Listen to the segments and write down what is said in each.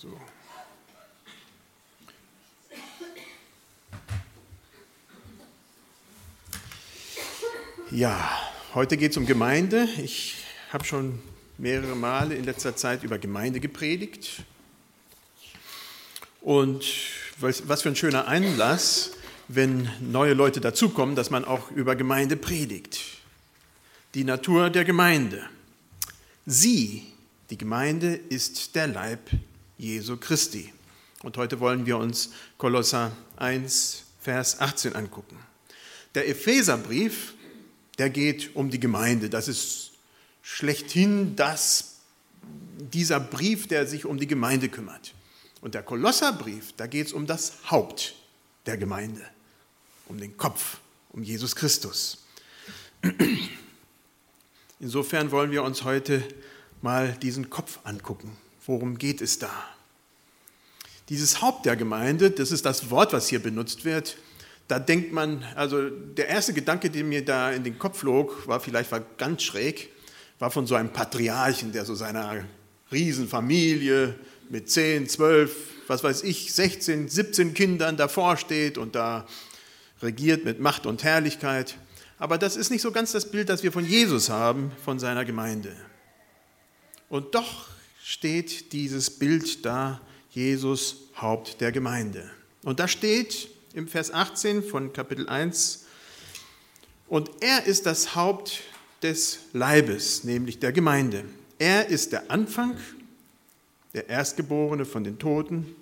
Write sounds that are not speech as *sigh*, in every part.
So. Ja, heute geht es um Gemeinde. Ich habe schon mehrere Male in letzter Zeit über Gemeinde gepredigt. Und was für ein schöner Einlass, wenn neue Leute dazukommen, dass man auch über Gemeinde predigt. Die Natur der Gemeinde. Sie, die Gemeinde, ist der Leib Jesu Christi. Und heute wollen wir uns Kolosser 1, Vers 18 angucken. Der Epheserbrief der geht um die Gemeinde. Das ist schlechthin das, dieser Brief, der sich um die Gemeinde kümmert. Und der Kolosserbrief, da geht es um das Haupt der Gemeinde, um den Kopf, um Jesus Christus. *clears throat* Insofern wollen wir uns heute mal diesen Kopf angucken. Worum geht es da? Dieses Haupt der Gemeinde, das ist das Wort, was hier benutzt wird, da denkt man, also der erste Gedanke, der mir da in den Kopf flog, war vielleicht war ganz schräg, war von so einem Patriarchen, der so seiner Riesenfamilie mit 10, 12, was weiß ich, 16, 17 Kindern davor steht und da regiert mit Macht und Herrlichkeit. Aber das ist nicht so ganz das Bild, das wir von Jesus haben, von seiner Gemeinde. Und doch steht dieses Bild da, Jesus Haupt der Gemeinde. Und da steht, im Vers 18 von Kapitel 1. Und er ist das Haupt des Leibes, nämlich der Gemeinde. Er ist der Anfang, der Erstgeborene von den Toten,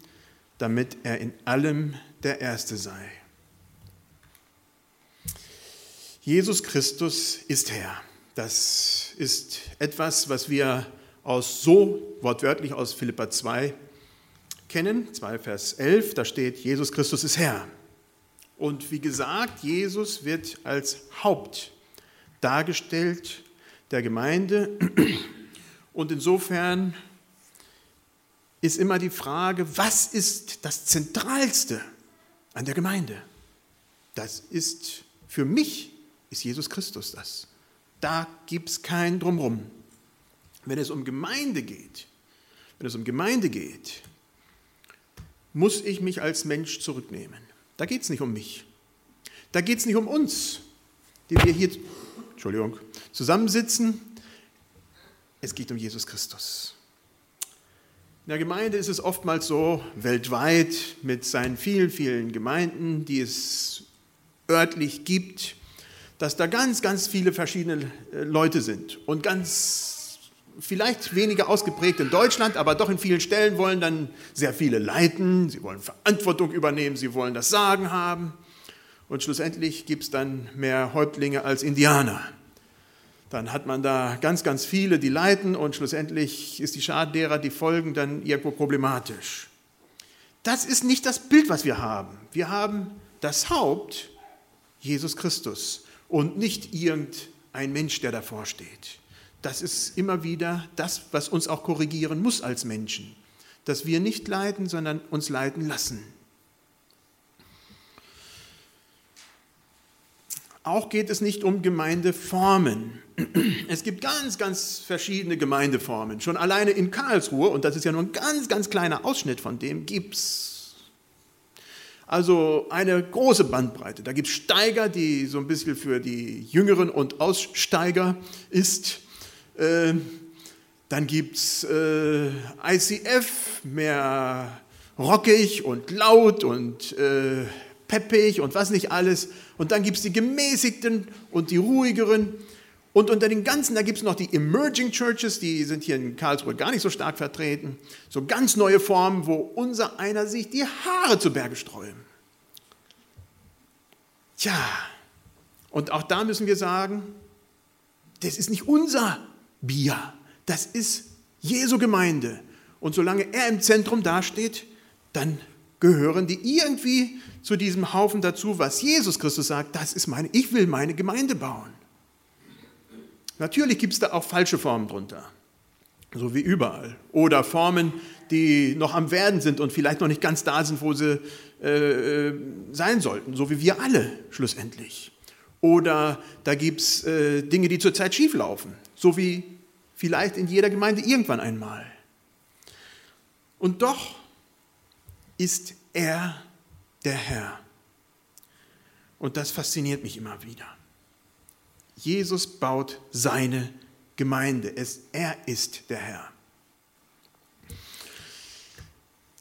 damit er in allem der Erste sei. Jesus Christus ist Herr. Das ist etwas, was wir aus so wortwörtlich aus Philippa 2 kennen, 2 Vers 11, da steht, Jesus Christus ist Herr. Und wie gesagt, Jesus wird als Haupt dargestellt der Gemeinde. Und insofern ist immer die Frage, was ist das Zentralste an der Gemeinde? Das ist für mich, ist Jesus Christus das. Da gibt es kein Drumrum. Wenn es um Gemeinde geht, wenn es um Gemeinde geht, muss ich mich als Mensch zurücknehmen. Da geht es nicht um mich. Da geht es nicht um uns, die wir hier Entschuldigung, zusammensitzen. Es geht um Jesus Christus. In der Gemeinde ist es oftmals so, weltweit mit seinen vielen, vielen Gemeinden, die es örtlich gibt, dass da ganz, ganz viele verschiedene äh, Leute sind und ganz vielleicht weniger ausgeprägt in Deutschland, aber doch in vielen Stellen wollen dann sehr viele leiten, sie wollen Verantwortung übernehmen, sie wollen das Sagen haben. Und schlussendlich gibt es dann mehr Häuptlinge als Indianer. Dann hat man da ganz, ganz viele, die leiten und schlussendlich ist die Schar derer, die folgen, dann irgendwo problematisch. Das ist nicht das Bild, was wir haben. Wir haben das Haupt, Jesus Christus, und nicht irgendein Mensch, der davor steht das ist immer wieder das, was uns auch korrigieren muss als Menschen, dass wir nicht leiden, sondern uns leiden lassen. Auch geht es nicht um Gemeindeformen. Es gibt ganz, ganz verschiedene Gemeindeformen. Schon alleine in Karlsruhe, und das ist ja nur ein ganz, ganz kleiner Ausschnitt von dem, gibt es also eine große Bandbreite. Da gibt es Steiger, die so ein bisschen für die Jüngeren und Aussteiger ist. Äh, dann gibt es äh, ICF, mehr rockig und laut und äh, peppig und was nicht alles. Und dann gibt es die gemäßigten und die ruhigeren. Und unter den ganzen, da gibt es noch die Emerging Churches, die sind hier in Karlsruhe gar nicht so stark vertreten. So ganz neue Formen, wo unser einer sich die Haare zu Berge sträuben. Tja, und auch da müssen wir sagen, das ist nicht unser Bia. Das ist Jesu Gemeinde. Und solange er im Zentrum dasteht, dann gehören die irgendwie zu diesem Haufen dazu, was Jesus Christus sagt, das ist meine, ich will meine Gemeinde bauen. Natürlich gibt es da auch falsche Formen drunter, so wie überall. Oder Formen, die noch am Werden sind und vielleicht noch nicht ganz da sind, wo sie äh, äh sein sollten, so wie wir alle schlussendlich. Oder da gibt es äh, Dinge, die zurzeit schieflaufen, so wie vielleicht in jeder Gemeinde irgendwann einmal. Und doch ist er der Herr. Und das fasziniert mich immer wieder. Jesus baut seine Gemeinde. Es, er ist der Herr.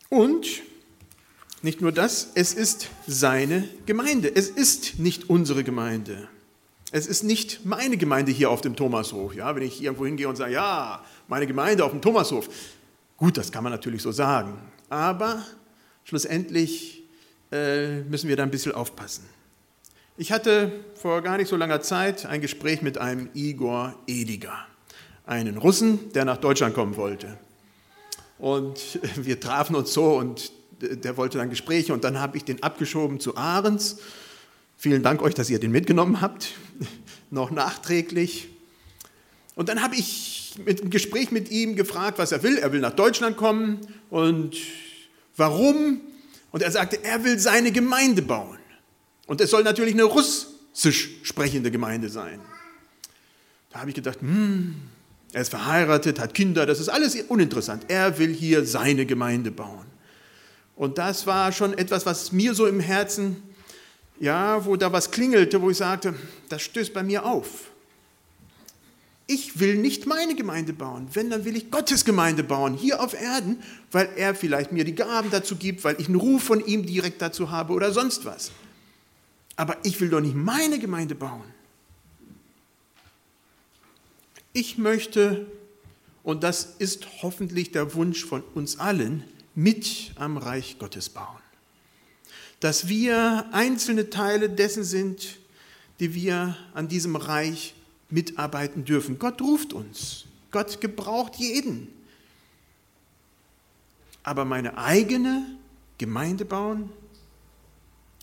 Und nicht nur das, es ist seine Gemeinde. Es ist nicht unsere Gemeinde. Es ist nicht meine Gemeinde hier auf dem Thomashof. Ja, wenn ich irgendwo hingehe und sage, ja, meine Gemeinde auf dem Thomashof. Gut, das kann man natürlich so sagen. Aber schlussendlich äh, müssen wir da ein bisschen aufpassen. Ich hatte vor gar nicht so langer Zeit ein Gespräch mit einem Igor Ediger, einen Russen, der nach Deutschland kommen wollte. Und *laughs* wir trafen uns so und der wollte dann Gespräche und dann habe ich den abgeschoben zu Ahrens. Vielen Dank euch, dass ihr den mitgenommen habt, *laughs* noch nachträglich. Und dann habe ich mit einem Gespräch mit ihm gefragt, was er will. Er will nach Deutschland kommen und warum. Und er sagte, er will seine Gemeinde bauen. Und es soll natürlich eine russisch sprechende Gemeinde sein. Da habe ich gedacht, hm, er ist verheiratet, hat Kinder, das ist alles uninteressant. Er will hier seine Gemeinde bauen. Und das war schon etwas, was mir so im Herzen, ja, wo da was klingelte, wo ich sagte, das stößt bei mir auf. Ich will nicht meine Gemeinde bauen. Wenn, dann will ich Gottes Gemeinde bauen, hier auf Erden, weil er vielleicht mir die Gaben dazu gibt, weil ich einen Ruf von ihm direkt dazu habe oder sonst was. Aber ich will doch nicht meine Gemeinde bauen. Ich möchte, und das ist hoffentlich der Wunsch von uns allen, mit am Reich Gottes bauen. Dass wir einzelne Teile dessen sind, die wir an diesem Reich mitarbeiten dürfen. Gott ruft uns. Gott gebraucht jeden. Aber meine eigene Gemeinde bauen?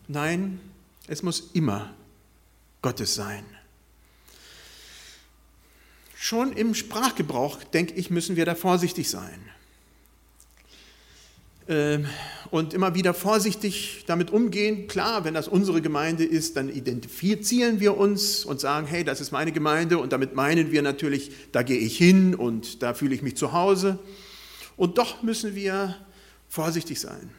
Nein, es muss immer Gottes sein. Schon im Sprachgebrauch, denke ich, müssen wir da vorsichtig sein. Ähm, und immer wieder vorsichtig damit umgehen. Klar, wenn das unsere Gemeinde ist, dann identifizieren wir uns und sagen, hey, das ist meine Gemeinde und damit meinen wir natürlich, da gehe ich hin und da fühle ich mich zu Hause. Und doch müssen wir vorsichtig sein.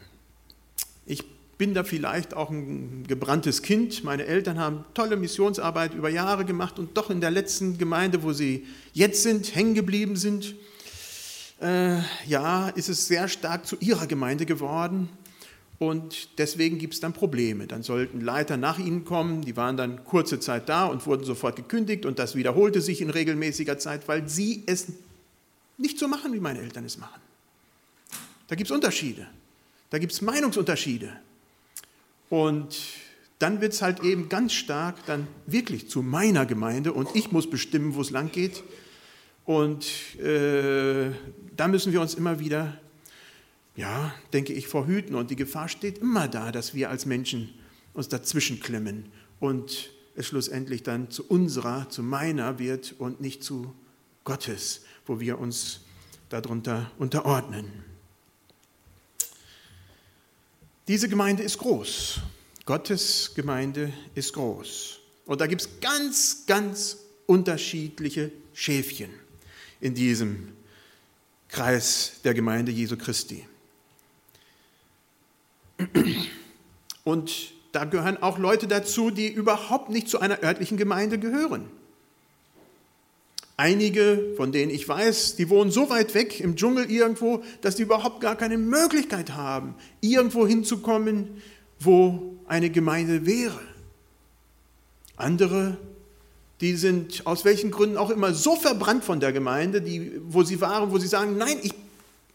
Ich bin da vielleicht auch ein gebranntes Kind. Meine Eltern haben tolle Missionsarbeit über Jahre gemacht und doch in der letzten Gemeinde, wo sie jetzt sind, hängen geblieben sind. Äh, ja, ist es sehr stark zu ihrer Gemeinde geworden und deswegen gibt es dann Probleme. Dann sollten Leiter nach ihnen kommen, die waren dann kurze Zeit da und wurden sofort gekündigt und das wiederholte sich in regelmäßiger Zeit, weil sie es nicht so machen, wie meine Eltern es machen. Da gibt es Unterschiede, da gibt es Meinungsunterschiede. Und dann wird es halt eben ganz stark dann wirklich zu meiner Gemeinde und ich muss bestimmen, wo es lang geht. Und äh, da müssen wir uns immer wieder, ja, denke ich, vorhüten. Und die Gefahr steht immer da, dass wir als Menschen uns dazwischen klemmen und es schlussendlich dann zu unserer, zu meiner wird und nicht zu Gottes, wo wir uns darunter unterordnen. Diese Gemeinde ist groß. Gottes Gemeinde ist groß. Und da gibt es ganz, ganz unterschiedliche Schäfchen in diesem Kreis der Gemeinde Jesu Christi. Und da gehören auch Leute dazu, die überhaupt nicht zu einer örtlichen Gemeinde gehören. Einige, von denen ich weiß, die wohnen so weit weg im Dschungel irgendwo, dass die überhaupt gar keine Möglichkeit haben, irgendwo hinzukommen, wo eine Gemeinde wäre. Andere, die sind aus welchen Gründen auch immer so verbrannt von der Gemeinde, die, wo sie waren, wo sie sagen, nein, ich,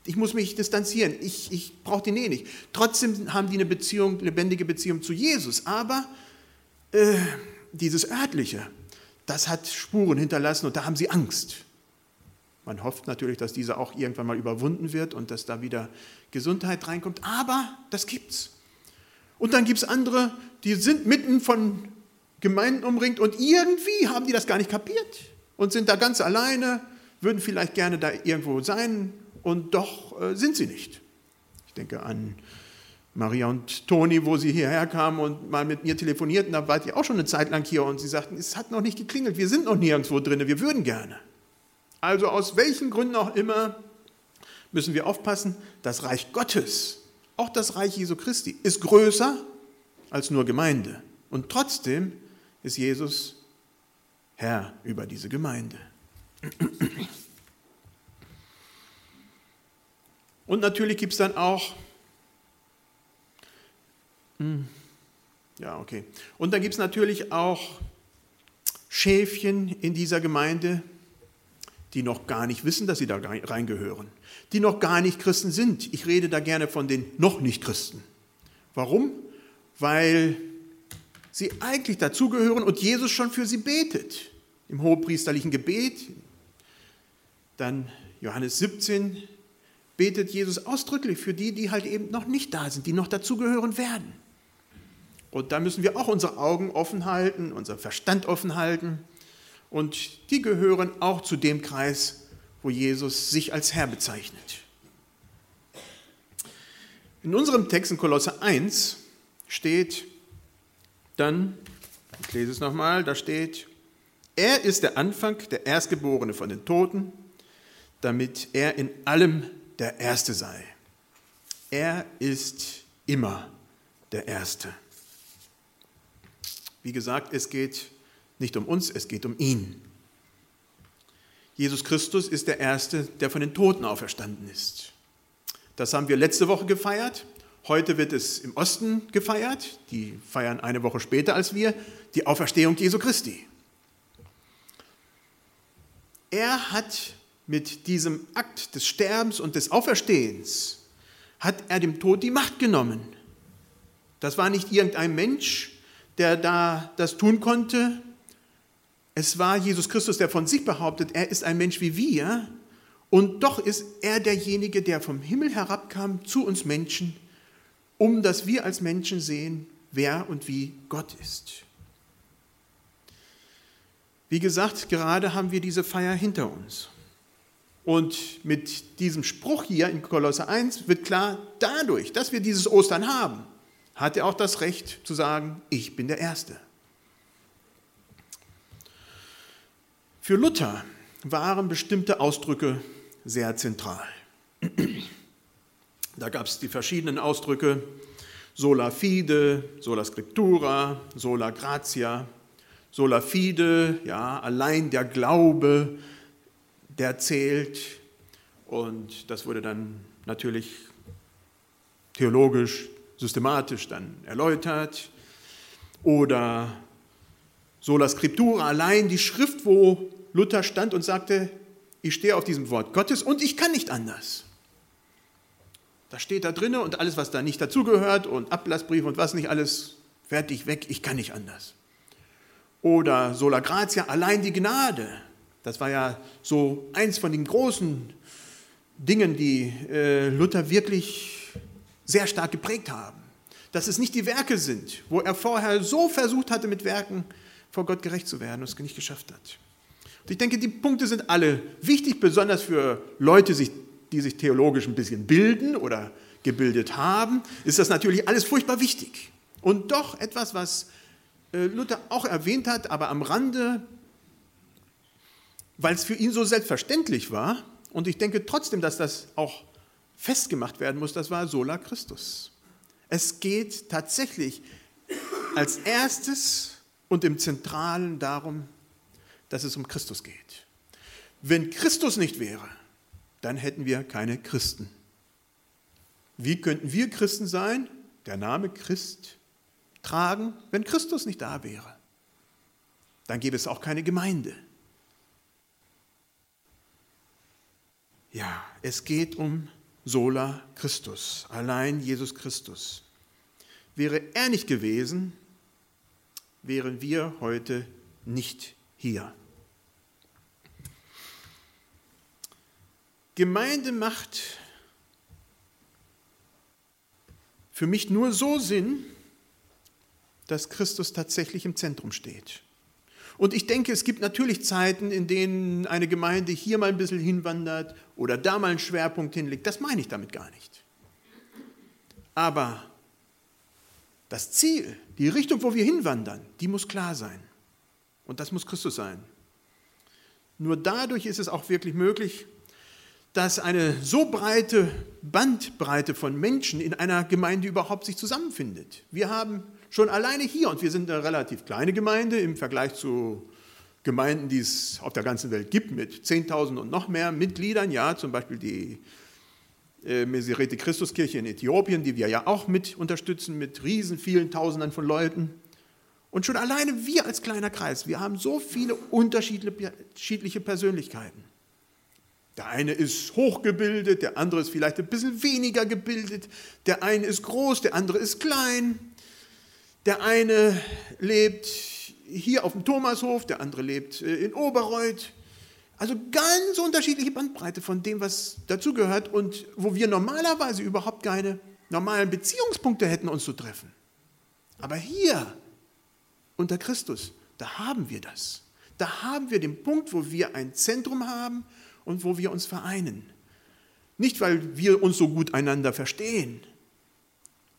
ich muss mich distanzieren, ich, ich brauche die Nähe nicht. Trotzdem haben die eine Beziehung, lebendige Beziehung zu Jesus, aber äh, dieses örtliche, das hat Spuren hinterlassen und da haben sie Angst. Man hofft natürlich, dass diese auch irgendwann mal überwunden wird und dass da wieder Gesundheit reinkommt, aber das gibt's. Und dann gibt es andere, die sind mitten von Gemeinden umringt und irgendwie haben die das gar nicht kapiert und sind da ganz alleine, würden vielleicht gerne da irgendwo sein und doch äh, sind sie nicht. Ich denke an Maria und Toni, wo sie hierher kamen und mal mit mir telefonierten, da wart ihr auch schon eine Zeit lang hier und sie sagten, es hat noch nicht geklingelt, wir sind noch nirgendwo drin, wir würden gerne. Also aus welchen Gründen auch immer müssen wir aufpassen, das Reich Gottes, auch das Reich Jesu Christi, ist größer als nur Gemeinde. Und trotzdem ist Jesus Herr über diese Gemeinde. Und natürlich gibt es dann auch, hm, ja, okay. Und dann gibt es natürlich auch Schäfchen in dieser Gemeinde, die noch gar nicht wissen, dass sie da reingehören, die noch gar nicht Christen sind. Ich rede da gerne von den noch nicht Christen. Warum? Weil sie eigentlich dazugehören und Jesus schon für sie betet. Im hohepriesterlichen Gebet, dann Johannes 17, betet Jesus ausdrücklich für die, die halt eben noch nicht da sind, die noch dazugehören werden. Und da müssen wir auch unsere Augen offen halten, unser Verstand offen halten. Und die gehören auch zu dem Kreis, wo Jesus sich als Herr bezeichnet. In unserem Text in Kolosse 1 steht dann, ich lese es nochmal, da steht, er ist der Anfang, der Erstgeborene von den Toten, damit er in allem der Erste sei. Er ist immer der Erste. Wie gesagt, es geht nicht um uns, es geht um ihn. Jesus Christus ist der Erste, der von den Toten auferstanden ist. Das haben wir letzte Woche gefeiert. Heute wird es im Osten gefeiert. Die feiern eine Woche später als wir, die Auferstehung Jesu Christi. Er hat mit diesem Akt des Sterbens und des Auferstehens, hat er dem Tod die Macht genommen. Das war nicht irgendein Mensch, der da das tun konnte. Es war Jesus Christus, der von sich behauptet, er ist ein Mensch wie wir. Und doch ist er derjenige, der vom Himmel herabkam zu uns Menschen, um dass wir als Menschen sehen, wer und wie Gott ist. Wie gesagt, gerade haben wir diese Feier hinter uns. Und mit diesem Spruch hier in Kolosse 1 wird klar, dadurch, dass wir dieses Ostern haben, hat er auch das Recht zu sagen, ich bin der Erste. Für Luther waren bestimmte Ausdrücke sehr zentral. Da gab es die verschiedenen Ausdrücke sola fide, sola scriptura, sola gratia, sola fide, ja, allein der Glaube, der zählt. Und das wurde dann natürlich theologisch, systematisch dann erläutert. Oder sola scriptura, allein die Schrift, wo Luther stand und sagte, ich stehe auf diesem Wort Gottes und ich kann nicht anders. Das steht da drinne und alles, was da nicht dazugehört und Ablassbrief und was nicht alles, fertig weg, ich kann nicht anders. Oder sola gratia, allein die Gnade. Das war ja so eins von den großen Dingen, die äh, Luther wirklich sehr stark geprägt haben. Dass es nicht die Werke sind, wo er vorher so versucht hatte, mit Werken vor Gott gerecht zu werden und es nicht geschafft hat. Und ich denke, die Punkte sind alle wichtig, besonders für Leute, die sich theologisch ein bisschen bilden oder gebildet haben, ist das natürlich alles furchtbar wichtig. Und doch etwas, was äh, Luther auch erwähnt hat, aber am Rande weil es für ihn so selbstverständlich war. Und ich denke trotzdem, dass das auch festgemacht werden muss, das war sola Christus. Es geht tatsächlich als erstes und im Zentralen darum, dass es um Christus geht. Wenn Christus nicht wäre, dann hätten wir keine Christen. Wie könnten wir Christen sein, der Name Christ tragen, wenn Christus nicht da wäre? Dann gäbe es auch keine Gemeinde. Ja, es geht um sola Christus, allein Jesus Christus. Wäre er nicht gewesen, wären wir heute nicht hier. Gemeinde macht für mich nur so Sinn, dass Christus tatsächlich im Zentrum steht. Und ich denke, es gibt natürlich Zeiten, in denen eine Gemeinde hier mal ein bisschen hinwandert oder da mal einen Schwerpunkt hinlegt. Das meine ich damit gar nicht. Aber das Ziel, die Richtung, wo wir hinwandern, die muss klar sein. Und das muss Christus sein. Nur dadurch ist es auch wirklich möglich, dass eine so breite Bandbreite von Menschen in einer Gemeinde überhaupt sich zusammenfindet. Wir haben schon alleine hier, und wir sind eine relativ kleine Gemeinde im Vergleich zu Gemeinden, die es auf der ganzen Welt gibt, mit 10.000 und noch mehr Mitgliedern, ja, zum Beispiel die äh, Meserete Christuskirche in Äthiopien, die wir ja auch mit unterstützen, mit riesen vielen Tausenden von Leuten. Und schon alleine wir als kleiner Kreis, wir haben so viele unterschiedliche Persönlichkeiten. Der eine ist hochgebildet, der andere ist vielleicht ein bisschen weniger gebildet, der eine ist groß, der andere ist klein, der eine lebt hier auf dem Thomashof, der andere lebt äh, in Oberreuth. Also ganz unterschiedliche Bandbreite von dem, was dazugehört und wo wir normalerweise überhaupt keine normalen Beziehungspunkte hätten, uns zu treffen. Aber hier unter Christus, da haben wir das. Da haben wir den Punkt, wo wir ein Zentrum haben und wo wir uns vereinen. Nicht, weil wir uns so gut einander verstehen,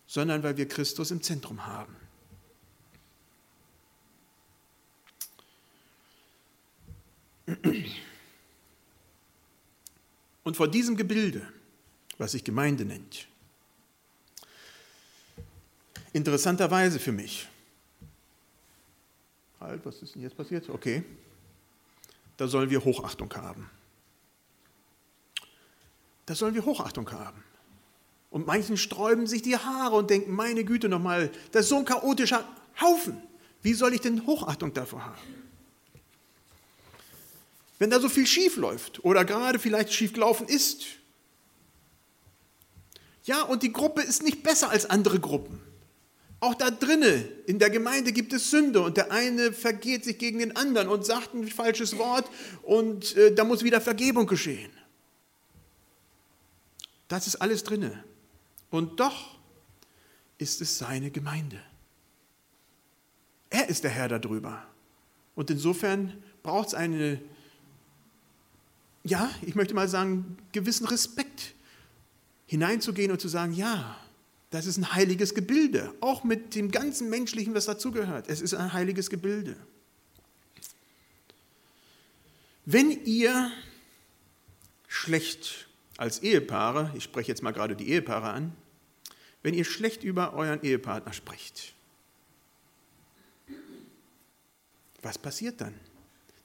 sondern weil wir Christus im Zentrum haben. Und vor diesem Gebilde, was sich Gemeinde nennt, interessanterweise für mich, halt, was ist denn jetzt passiert? Okay, da sollen wir Hochachtung haben. Da sollen wir Hochachtung haben. Und manchen sträuben sich die Haare und denken, meine Güte nochmal, das ist so ein chaotischer Haufen. Wie soll ich denn Hochachtung davor haben? Wenn da so viel schief läuft oder gerade vielleicht schief gelaufen ist. Ja, und die Gruppe ist nicht besser als andere Gruppen. Auch da drinnen in der Gemeinde gibt es Sünde und der eine vergeht sich gegen den anderen und sagt ein falsches Wort und äh, da muss wieder Vergebung geschehen. Das ist alles drinne. Und doch ist es seine Gemeinde. Er ist der Herr darüber. Und insofern braucht es eine ja, ich möchte mal sagen, gewissen Respekt hineinzugehen und zu sagen, ja, das ist ein heiliges Gebilde, auch mit dem ganzen Menschlichen, was dazugehört. Es ist ein heiliges Gebilde. Wenn ihr schlecht als Ehepaare, ich spreche jetzt mal gerade die Ehepaare an, wenn ihr schlecht über euren Ehepartner sprecht, was passiert dann?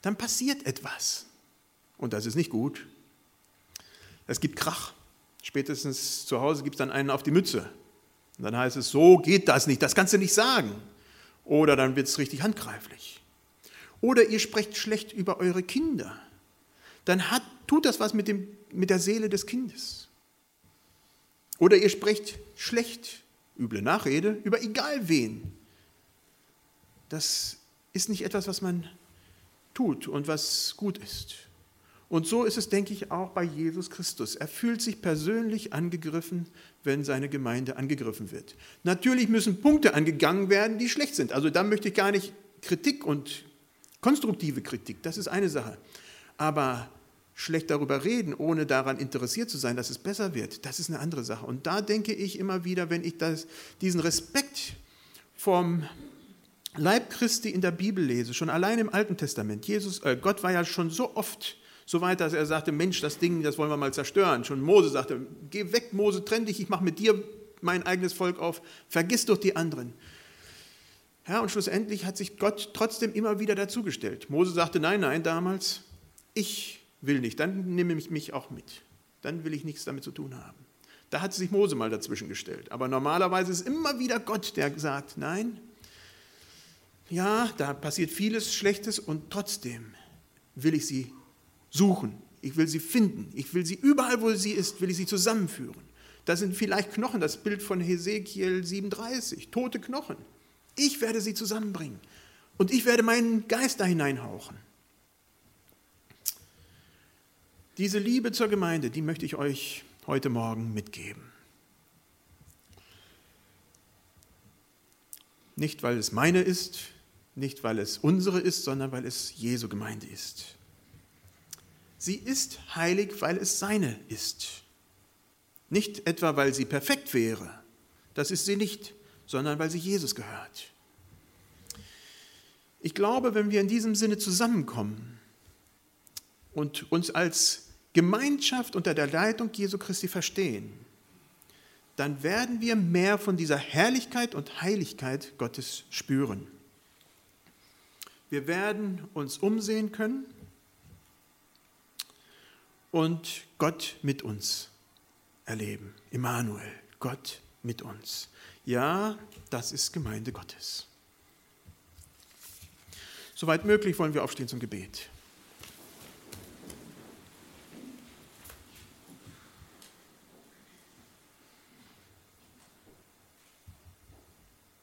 Dann passiert etwas. Und das ist nicht gut. Es gibt Krach. Spätestens zu Hause gibt es dann einen auf die Mütze. Und dann heißt es, so geht das nicht, das kannst du nicht sagen. Oder dann wird es richtig handgreiflich. Oder ihr sprecht schlecht über eure Kinder. Dann hat, tut das was mit, dem, mit der Seele des Kindes. Oder ihr sprecht schlecht, üble Nachrede, über egal wen. Das ist nicht etwas, was man tut und was gut ist. Und so ist es, denke ich, auch bei Jesus Christus. Er fühlt sich persönlich angegriffen, wenn seine Gemeinde angegriffen wird. Natürlich müssen Punkte angegangen werden, die schlecht sind. Also da möchte ich gar nicht Kritik und konstruktive Kritik, das ist eine Sache. Aber schlecht darüber reden, ohne daran interessiert zu sein, dass es besser wird, das ist eine andere Sache. Und da denke ich immer wieder, wenn ich das, diesen Respekt vom Leib Christi in der Bibel lese, schon allein im Alten Testament, Jesus, äh, Gott war ja schon so oft so weit, dass er sagte, Mensch, das Ding, das wollen wir mal zerstören. Schon Mose sagte, geh weg, Mose, trenn dich, ich mache mit dir mein eigenes Volk auf, vergiss doch die anderen. Ja, und schlussendlich hat sich Gott trotzdem immer wieder dazugestellt. Mose sagte, nein, nein, damals, ich will nicht, dann nehme ich mich auch mit. Dann will ich nichts damit zu tun haben. Da hat sich Mose mal dazwischen gestellt. Aber normalerweise ist immer wieder Gott, der sagt, nein, ja, da passiert vieles Schlechtes und trotzdem will ich sie suchen. Ich will sie finden. Ich will sie überall, wo sie ist, will ich sie zusammenführen. Das sind vielleicht Knochen, das Bild von Hesekiel 37, tote Knochen. Ich werde sie zusammenbringen und ich werde meinen Geist da hineinhauchen. Diese Liebe zur Gemeinde, die möchte ich euch heute Morgen mitgeben. Nicht, weil es meine ist, nicht, weil es unsere ist, sondern weil es Jesu Gemeinde ist. Sie ist heilig, weil es seine ist. Nicht etwa, weil sie perfekt wäre, das ist sie nicht, sondern weil sie Jesus gehört. Ich glaube, wenn wir in diesem Sinne zusammenkommen und uns als Gemeinschaft unter der Leitung Jesu Christi verstehen, dann werden wir mehr von dieser Herrlichkeit und Heiligkeit Gottes spüren. Wir werden uns umsehen können und Gott mit uns erleben. Immanuel, Gott mit uns. Ja, das ist Gemeinde Gottes. Soweit möglich wollen wir aufstehen zum Gebet.